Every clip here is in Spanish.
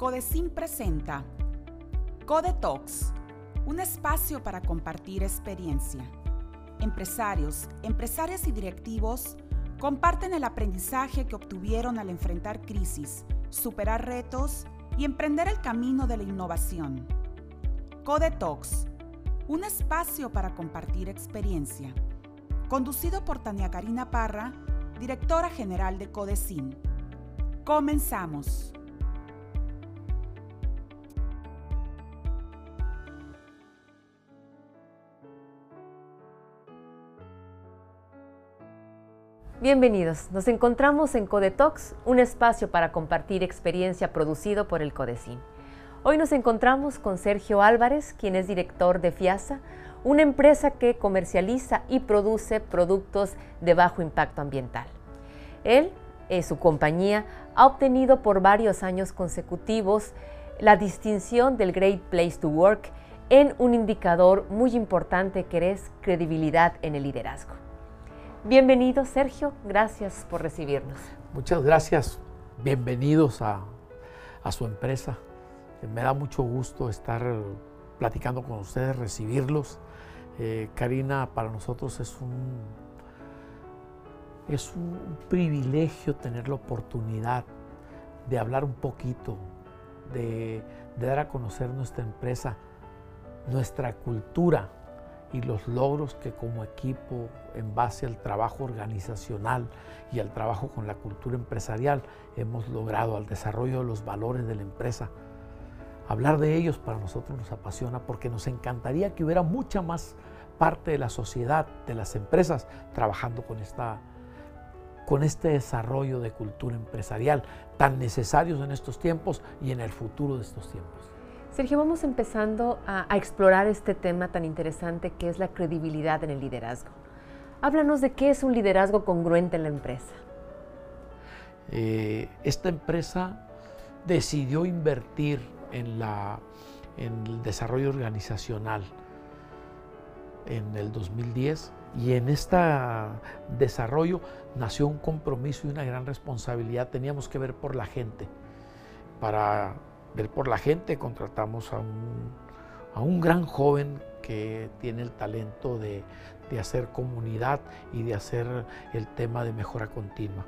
Codecin presenta Code Talks, un espacio para compartir experiencia. Empresarios, empresarias y directivos comparten el aprendizaje que obtuvieron al enfrentar crisis, superar retos y emprender el camino de la innovación. Code Talks, un espacio para compartir experiencia. Conducido por Tania Karina Parra, directora general de Codecin. Comenzamos. Bienvenidos, nos encontramos en Codetox, un espacio para compartir experiencia producido por el Codecin. Hoy nos encontramos con Sergio Álvarez, quien es director de FIASA, una empresa que comercializa y produce productos de bajo impacto ambiental. Él, y su compañía, ha obtenido por varios años consecutivos la distinción del Great Place to Work en un indicador muy importante que es credibilidad en el liderazgo. Bienvenido, Sergio. Gracias por recibirnos. Muchas gracias. Bienvenidos a, su empresa. Me da mucho gusto estar platicando con ustedes, recibirlos. Eh, Karina, para nosotros es un, es un privilegio tener la oportunidad de hablar un poquito, de dar a conocer nuestra empresa, nuestra cultura y los logros que como equipo, en base al trabajo organizacional y al trabajo con la cultura empresarial, hemos logrado al desarrollo de los valores de la empresa. Hablar de ellos para nosotros nos apasiona porque nos encantaría que hubiera mucha más parte de la sociedad, de las empresas, trabajando con, esta, con este desarrollo de cultura empresarial tan necesarios en estos tiempos y en el futuro de estos tiempos. Sergio, vamos empezando a, explorar este tema tan interesante que es la credibilidad en el liderazgo. Háblanos de qué es un liderazgo congruente en la empresa. Eh, esta empresa decidió invertir en, la, en el desarrollo organizacional en el 2010 y en este desarrollo nació un compromiso y una gran responsabilidad. Teníamos que ver por la gente para ver por la gente, contratamos a un, a un gran joven que tiene el talento de, de, hacer comunidad y de hacer el tema de mejora continua.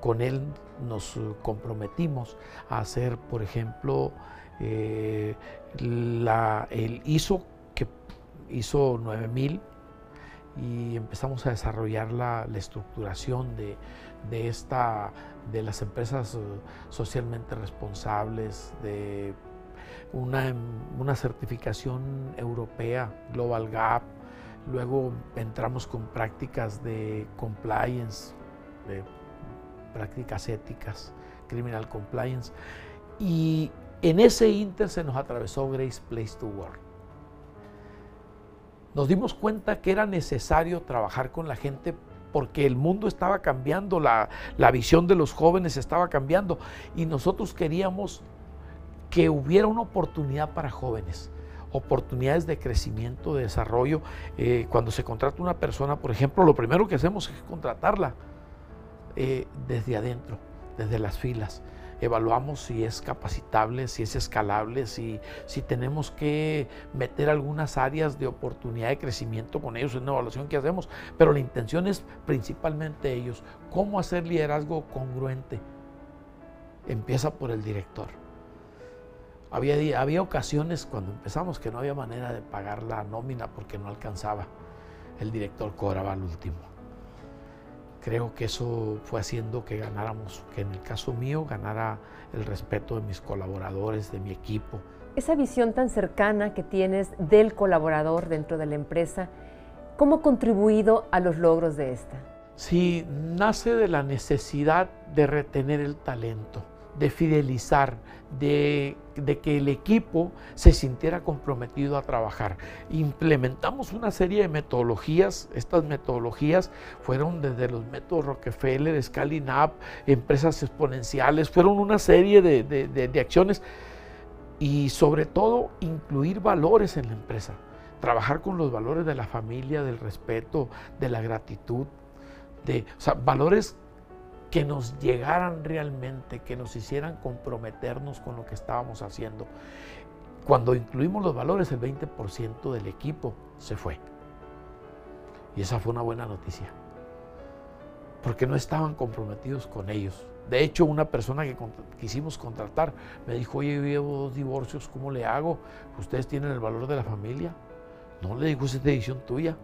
Con él nos comprometimos a hacer, por ejemplo, eh, la, el ISO, que hizo 9000, y empezamos a desarrollar la, estructuración de, de, esta, de las empresas eh, socialmente responsables, de una, una certificación europea, Global Gap, luego entramos con prácticas de compliance, de prácticas éticas, criminal compliance, y en ese inter se nos atravesó Grace Place to Work. Nos dimos cuenta que era necesario trabajar con la gente porque el mundo estaba cambiando, la, visión de los jóvenes estaba cambiando y nosotros queríamos que hubiera una oportunidad para jóvenes, oportunidades de crecimiento, de desarrollo. Eh, cuando se contrata una persona, por ejemplo, lo primero que hacemos es contratarla eh, desde adentro, desde las filas evaluamos si es capacitable, si es escalable, si, si tenemos que meter algunas áreas de oportunidad de crecimiento con ellos en una evaluación que hacemos, pero la intención es principalmente ellos, cómo hacer liderazgo congruente. Empieza por el director. Había, había ocasiones cuando empezamos que no había manera de pagar la nómina porque no alcanzaba. El director cobraba al último creo que eso fue haciendo que ganáramos, que en el caso mío ganara el respeto de mis colaboradores, de mi equipo. Esa visión tan cercana que tienes del colaborador dentro de la empresa, ¿cómo ha contribuido a los logros de esta? Sí, nace de la necesidad de retener el talento de fidelizar, de, que el equipo se sintiera comprometido a trabajar. Implementamos una serie de metodologías, estas metodologías fueron desde los métodos Rockefeller, Scaling Up, empresas exponenciales, fueron una serie de, de acciones. Y sobre todo incluir valores en la empresa, trabajar con los valores de la familia, del respeto, de la gratitud, de o sea, valores que nos llegaran realmente, que nos hicieran comprometernos con lo que estábamos haciendo. Cuando incluimos los valores, el 20% del equipo se fue. Y esa fue una buena noticia. Porque no estaban comprometidos con ellos. De hecho, una persona que quisimos contratar me dijo, oye, yo llevo dos divorcios, ¿cómo le hago? Ustedes tienen el valor de la familia. No le digo, es decisión tuya.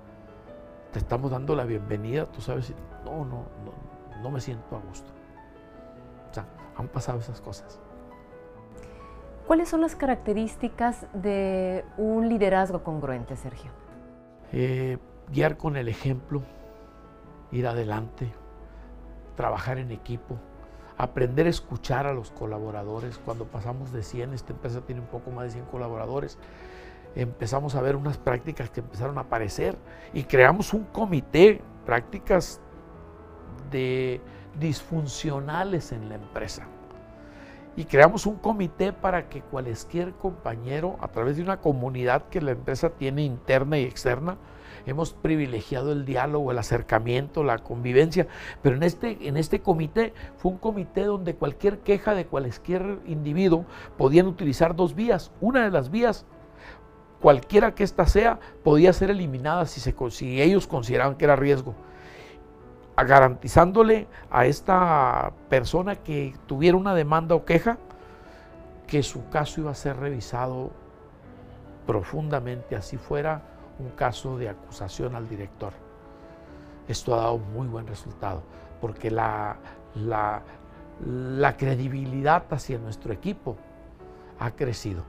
Te estamos dando la bienvenida, tú sabes. No, no, no, no me siento a gusto. O sea, han pasado esas cosas. ¿Cuáles son las características de un liderazgo congruente, Sergio? Eh, guiar con el ejemplo, ir adelante, trabajar en equipo, aprender a escuchar a los colaboradores. Cuando pasamos de 100, esta empresa tiene un poco más de 100 colaboradores, empezamos a ver unas prácticas que empezaron a aparecer y creamos un comité, prácticas de disfuncionales en la empresa. Y creamos un comité para que cualquier compañero, a través de una comunidad que la empresa tiene interna y externa, hemos privilegiado el diálogo, el acercamiento, la convivencia, pero en este, en este comité fue un comité donde cualquier queja de cualquier individuo podían utilizar dos vías. Una de las vías, cualquiera que ésta sea, podía ser eliminada si, se, si ellos consideraban que era riesgo garantizándole a esta persona que tuviera una demanda o queja que su caso iba a ser revisado profundamente, así fuera un caso de acusación al director. Esto ha dado muy buen resultado, porque la, la, la credibilidad hacia nuestro equipo ha crecido.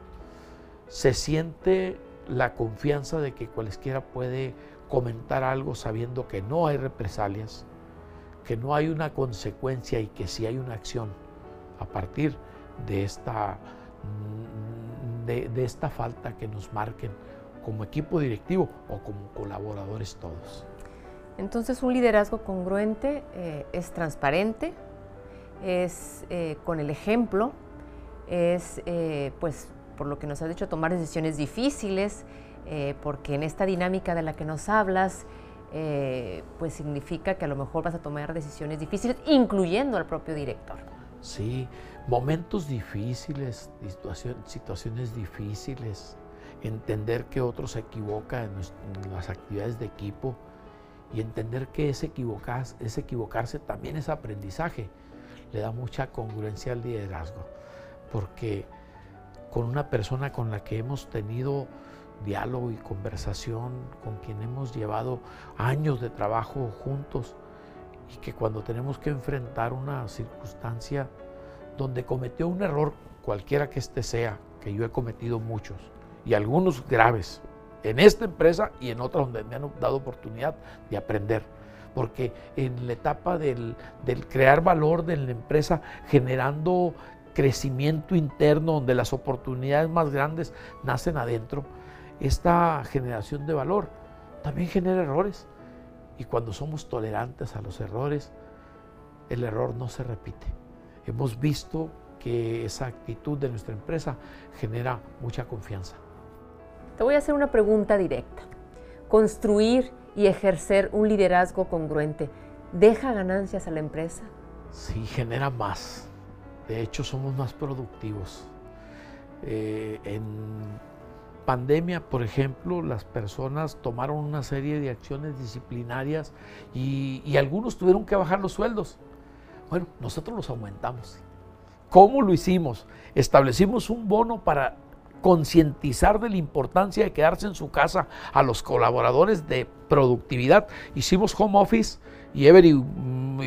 Se siente la confianza de que cualquiera puede comentar algo sabiendo que no hay represalias, que no hay una consecuencia y que sí hay una acción a partir de esta, de, de esta falta que nos marquen como equipo directivo o como colaboradores todos. Entonces un liderazgo congruente eh, es transparente, es eh, con el ejemplo, es eh, pues por lo que nos has dicho tomar decisiones difíciles, porque en esta dinámica de la que nos hablas, pues significa que a lo mejor vas a tomar decisiones difíciles, incluyendo al propio director. Sí, momentos difíciles, situaciones difíciles, entender que otro se equivoca en, las actividades de equipo y entender que ese equivocarse, ese equivocarse también es aprendizaje. Le da mucha congruencia al liderazgo, porque con una persona con la que hemos tenido diálogo y conversación, con quien hemos llevado años de trabajo juntos, y que cuando tenemos que enfrentar una circunstancia donde cometió un error, cualquiera que éste sea, que yo he cometido muchos, y algunos graves en esta empresa y en otras donde me han dado oportunidad de aprender. Porque en la etapa del, crear valor de la empresa, generando crecimiento interno, donde las oportunidades más grandes nacen adentro, esta generación de valor también genera errores. Y cuando somos tolerantes a los errores, el error no se repite. Hemos visto que esa actitud de nuestra empresa genera mucha confianza. Te voy a hacer una pregunta directa. ¿Construir y ejercer un liderazgo congruente deja ganancias a la empresa? Sí, genera más. De hecho, somos más productivos. Eh, en pandemia, por ejemplo, las personas tomaron una serie de acciones disciplinarias y, algunos tuvieron que bajar los sueldos. Bueno, nosotros los aumentamos. ¿Cómo lo hicimos? Establecimos un bono para concientizar de la importancia de quedarse en su casa a los colaboradores de productividad. Hicimos home office y, mm,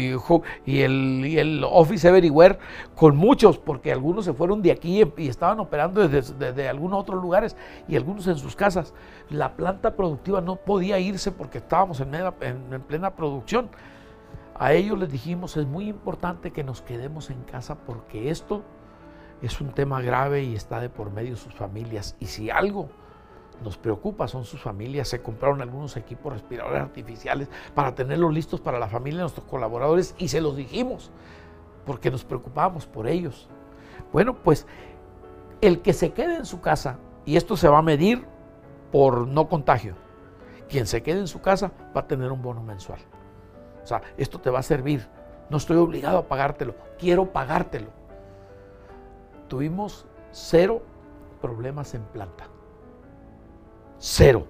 y, el, Office Everywhere con muchos, porque algunos se fueron de aquí y estaban operando desde, algunos otros lugares y algunos en sus casas. La planta productiva no podía irse porque estábamos en, en plena producción. A ellos les dijimos, es muy importante que nos quedemos en casa porque esto es un tema grave y está de por medio sus familias. Y si algo nos preocupa son sus familias. Se compraron algunos equipos respiradores artificiales para tenerlos listos para la familia de nuestros colaboradores y se los dijimos porque nos preocupábamos por ellos. Bueno, pues el que se quede en su casa, y esto se va a medir por no contagio, quien se quede en su casa va a tener un bono mensual. O sea, esto te va a servir no estoy obligado a pagártelo, quiero pagártelo. Tuvimos cero problemas en planta. Cero.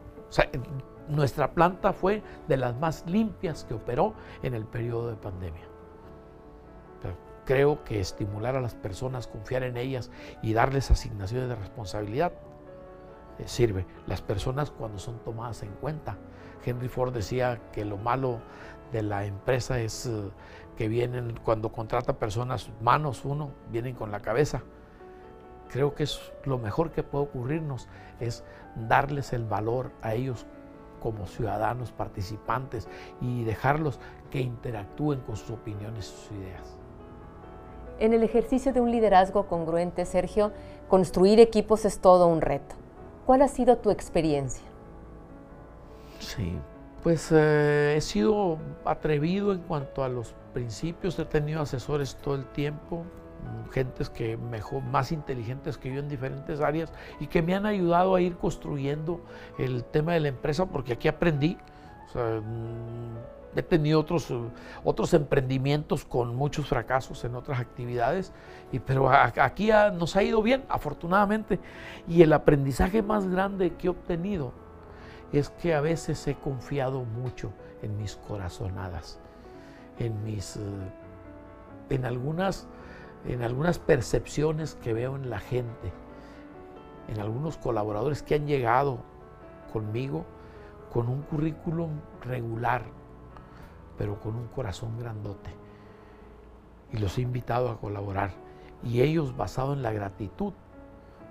Nuestra planta fue de las más limpias que operó en el periodo de pandemia. creo que estimular a las personas, confiar en ellas y darles asignaciones de responsabilidad eh, sirve. Las personas cuando son tomadas en cuenta. Henry Ford decía que lo malo de la empresa es eh, que vienen, cuando contrata personas, manos uno, vienen con la cabeza. Creo que es lo mejor que puede ocurrirnos, es darles el valor a ellos como ciudadanos participantes y dejarlos que interactúen con sus opiniones y sus ideas. En el ejercicio de un liderazgo congruente, Sergio, construir equipos es todo un reto. ¿Cuál ha sido tu experiencia? Sí, pues eh, he sido atrevido en cuanto a los principios, he tenido asesores todo el tiempo, gentes que mejor, más inteligentes que yo en diferentes áreas y que me han ayudado a ir construyendo el tema de la empresa porque aquí aprendí. Mm, he tenido otros, otros emprendimientos con muchos fracasos en otras actividades, y, pero aquí nos ha ido bien, afortunadamente. Y el aprendizaje más grande que he obtenido es que a veces he confiado mucho en mis corazonadas, en mis, eh, en algunas en algunas percepciones que veo en la gente, en algunos colaboradores que han llegado conmigo con un currículum regular, pero con un corazón grandote. Y los he invitado a colaborar. Y ellos, basado en la gratitud,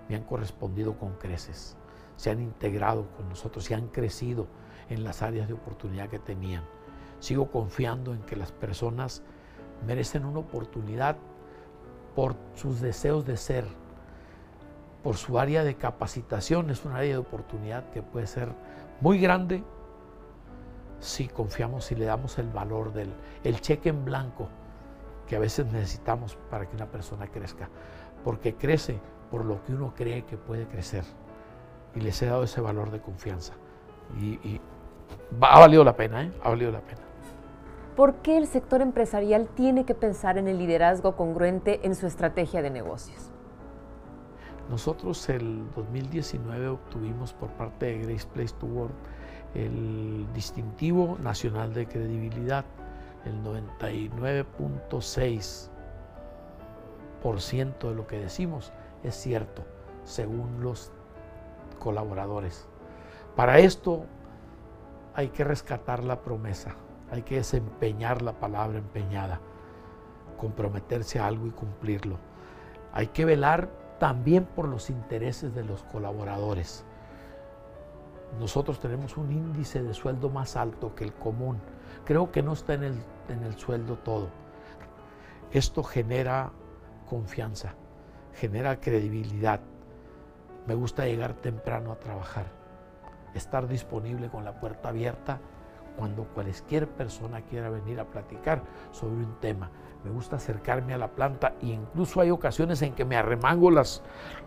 me han correspondido con creces. Se han integrado con nosotros y han crecido en las áreas de oportunidad que tenían. Sigo confiando en que las personas merecen una oportunidad por sus deseos de ser, por su área de capacitación. Es un área de oportunidad que puede ser muy grande si confiamos y le damos el valor del el cheque en blanco que a veces necesitamos para que una persona crezca. Porque crece por lo que uno cree que puede crecer. Y les he dado ese valor de confianza. Y, ha valido la pena, ¿eh? Ha valido la pena. ¿Por qué el sector empresarial tiene que pensar en el liderazgo congruente en su estrategia de negocios? Nosotros el 2019 obtuvimos por parte de Grace Place to Work el distintivo nacional de credibilidad, el 99.6% de lo que decimos es cierto, según los colaboradores. Para esto hay que rescatar la promesa hay que desempeñar la palabra empeñada, comprometerse a algo y cumplirlo. Hay que velar también por los intereses de los colaboradores. Nosotros tenemos un índice de sueldo más alto que el común. Creo que no está en el, en el sueldo todo. Esto genera confianza, genera credibilidad. Me gusta llegar temprano a trabajar, estar disponible con la puerta abierta cuando cualquier persona quiera venir a platicar sobre un tema. Me gusta acercarme a la planta e incluso hay ocasiones en que me arremango las,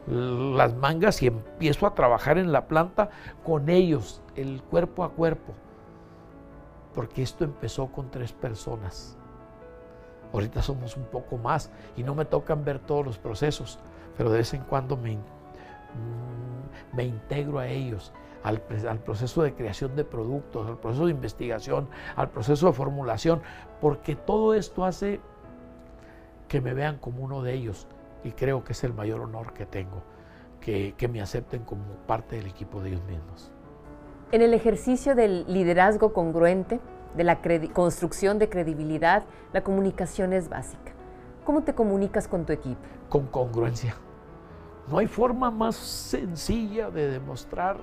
las mangas y empiezo a trabajar en la planta con ellos, el cuerpo a cuerpo. Porque esto empezó con tres personas. Ahorita somos un poco más y no me tocan ver todos los procesos, pero de vez en cuando me, me integro a ellos al, proceso de creación de productos, al proceso de investigación, al proceso de formulación, porque todo esto hace que me vean como uno de ellos y creo que es el mayor honor que tengo, que, que me acepten como parte del equipo de ellos mismos. En el ejercicio del liderazgo congruente, de la construcción de credibilidad, la comunicación es básica. ¿Cómo te comunicas con tu equipo? Con congruencia. No hay forma más sencilla de demostrar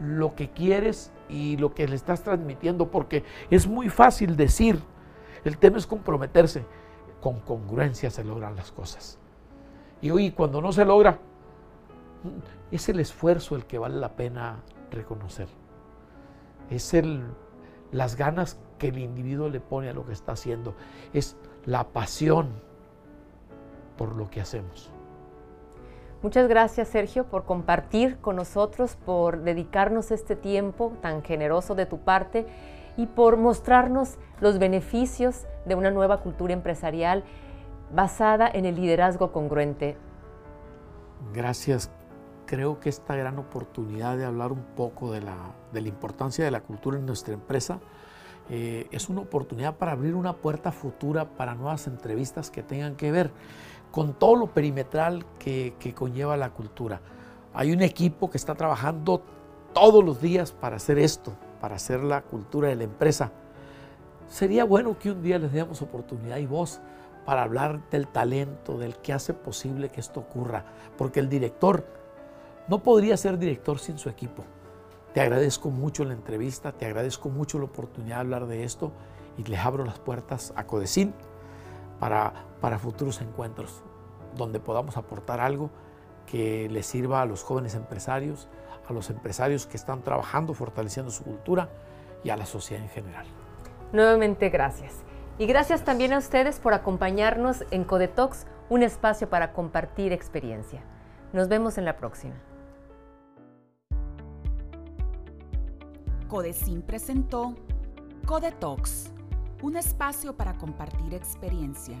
lo que quieres y lo que le estás transmitiendo, porque es muy fácil decir, el tema es comprometerse, con congruencia se logran las cosas. Y hoy cuando no se logra, es el esfuerzo el que vale la pena reconocer. Es el, las ganas que el individuo le pone a lo que está haciendo. Es la pasión por lo que hacemos. Muchas gracias Sergio por compartir con nosotros, por dedicarnos este tiempo tan generoso de tu parte y por mostrarnos los beneficios de una nueva cultura empresarial basada en el liderazgo congruente. Gracias. Creo que esta gran oportunidad de hablar un poco de la, de la importancia de la cultura en nuestra empresa eh, es una oportunidad para abrir una puerta futura para nuevas entrevistas que tengan que ver con todo lo perimetral que, que conlleva la cultura. Hay un equipo que está trabajando todos los días para hacer esto, para hacer la cultura de la empresa. Sería bueno que un día les demos oportunidad y voz para hablar del talento, del que hace posible que esto ocurra, porque el director no podría ser director sin su equipo. Te agradezco mucho la entrevista, te agradezco mucho la oportunidad de hablar de esto y les abro las puertas a Codecin para, para futuros encuentros donde podamos aportar algo que les sirva a los jóvenes empresarios, a los empresarios que están trabajando, fortaleciendo su cultura y a la sociedad en general. Nuevamente gracias. Y gracias también a ustedes por acompañarnos en Codetox, un espacio para compartir experiencia. Nos vemos en la próxima. Codecin presentó Codetox, un espacio para compartir experiencia